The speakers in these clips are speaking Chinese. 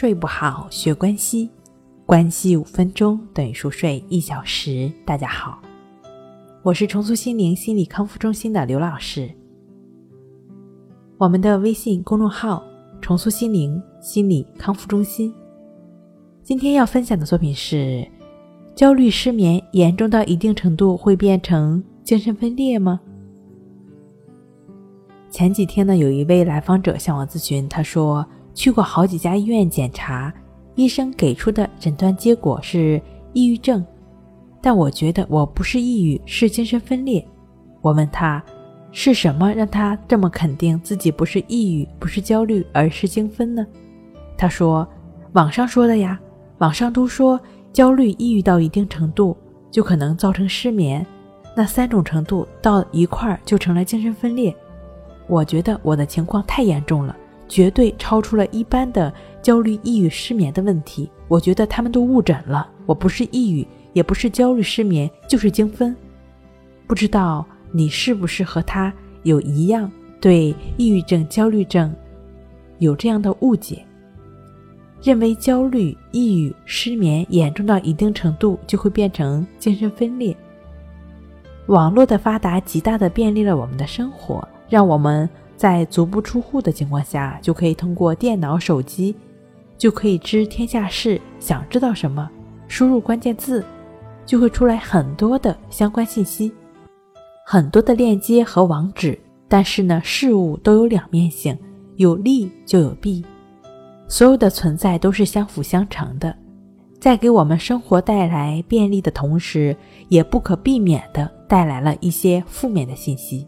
睡不好，学关西，关系五分钟等于熟睡一小时。大家好，我是重塑心灵心理康复中心的刘老师。我们的微信公众号“重塑心灵心理康复中心”。今天要分享的作品是：焦虑失眠严重到一定程度会变成精神分裂吗？前几天呢，有一位来访者向我咨询，他说。去过好几家医院检查，医生给出的诊断结果是抑郁症，但我觉得我不是抑郁，是精神分裂。我问他是什么让他这么肯定自己不是抑郁，不是焦虑，而是精分呢？他说网上说的呀，网上都说焦虑、抑郁到一定程度就可能造成失眠，那三种程度到一块儿就成了精神分裂。我觉得我的情况太严重了。绝对超出了一般的焦虑、抑郁、失眠的问题。我觉得他们都误诊了。我不是抑郁，也不是焦虑、失眠，就是精分。不知道你是不是和他有一样对抑郁症、焦虑症有这样的误解，认为焦虑、抑郁、失眠严重到一定程度就会变成精神分裂。网络的发达极大的便利了我们的生活，让我们。在足不出户的情况下，就可以通过电脑、手机，就可以知天下事。想知道什么，输入关键字，就会出来很多的相关信息，很多的链接和网址。但是呢，事物都有两面性，有利就有弊，所有的存在都是相辅相成的，在给我们生活带来便利的同时，也不可避免的带来了一些负面的信息。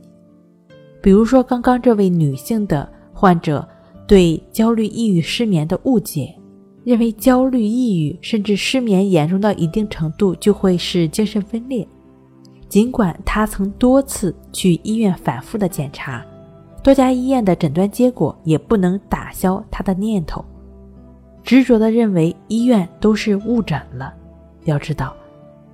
比如说，刚刚这位女性的患者对焦虑、抑郁、失眠的误解，认为焦虑、抑郁甚至失眠严重到一定程度就会是精神分裂。尽管她曾多次去医院反复的检查，多家医院的诊断结果也不能打消她的念头，执着的认为医院都是误诊了。要知道，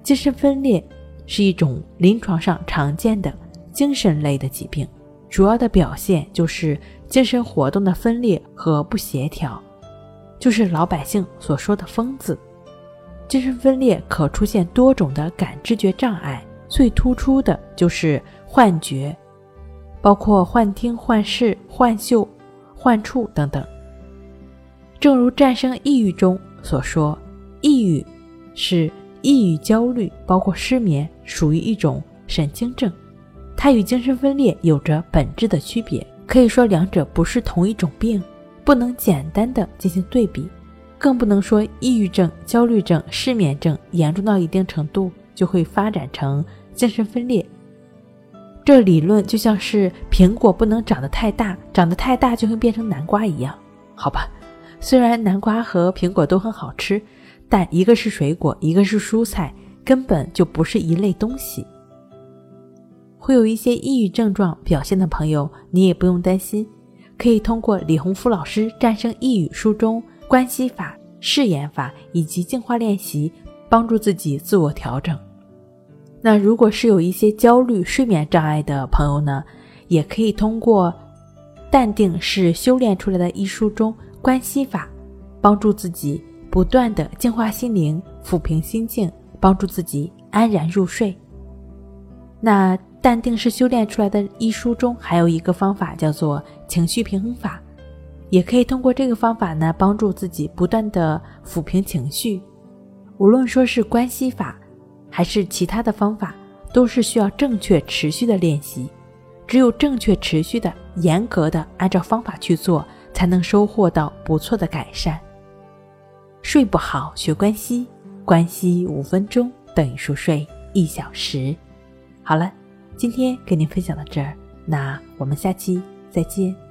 精神分裂是一种临床上常见的精神类的疾病。主要的表现就是精神活动的分裂和不协调，就是老百姓所说的“疯子”。精神分裂可出现多种的感知觉障碍，最突出的就是幻觉，包括幻听、幻视、幻嗅、幻触等等。正如《战胜抑郁》中所说，抑郁是抑郁、焦虑，包括失眠，属于一种神经症。它与精神分裂有着本质的区别，可以说两者不是同一种病，不能简单的进行对比，更不能说抑郁症、焦虑症、失眠症严重到一定程度就会发展成精神分裂。这理论就像是苹果不能长得太大，长得太大就会变成南瓜一样，好吧？虽然南瓜和苹果都很好吃，但一个是水果，一个是蔬菜，根本就不是一类东西。会有一些抑郁症状表现的朋友，你也不用担心，可以通过李洪福老师《战胜抑郁》书中关系法、誓言法以及净化练习，帮助自己自我调整。那如果是有一些焦虑、睡眠障碍的朋友呢，也可以通过《淡定是修炼出来的》一书中关系法，帮助自己不断的净化心灵、抚平心境，帮助自己安然入睡。那。淡定是修炼出来的。一书中还有一个方法叫做情绪平衡法，也可以通过这个方法呢，帮助自己不断的抚平情绪。无论说是关系法，还是其他的方法，都是需要正确持续的练习。只有正确持续的、严格的按照方法去做，才能收获到不错的改善。睡不好学关系，关系五分钟等于熟睡一小时。好了。今天跟您分享到这儿，那我们下期再见。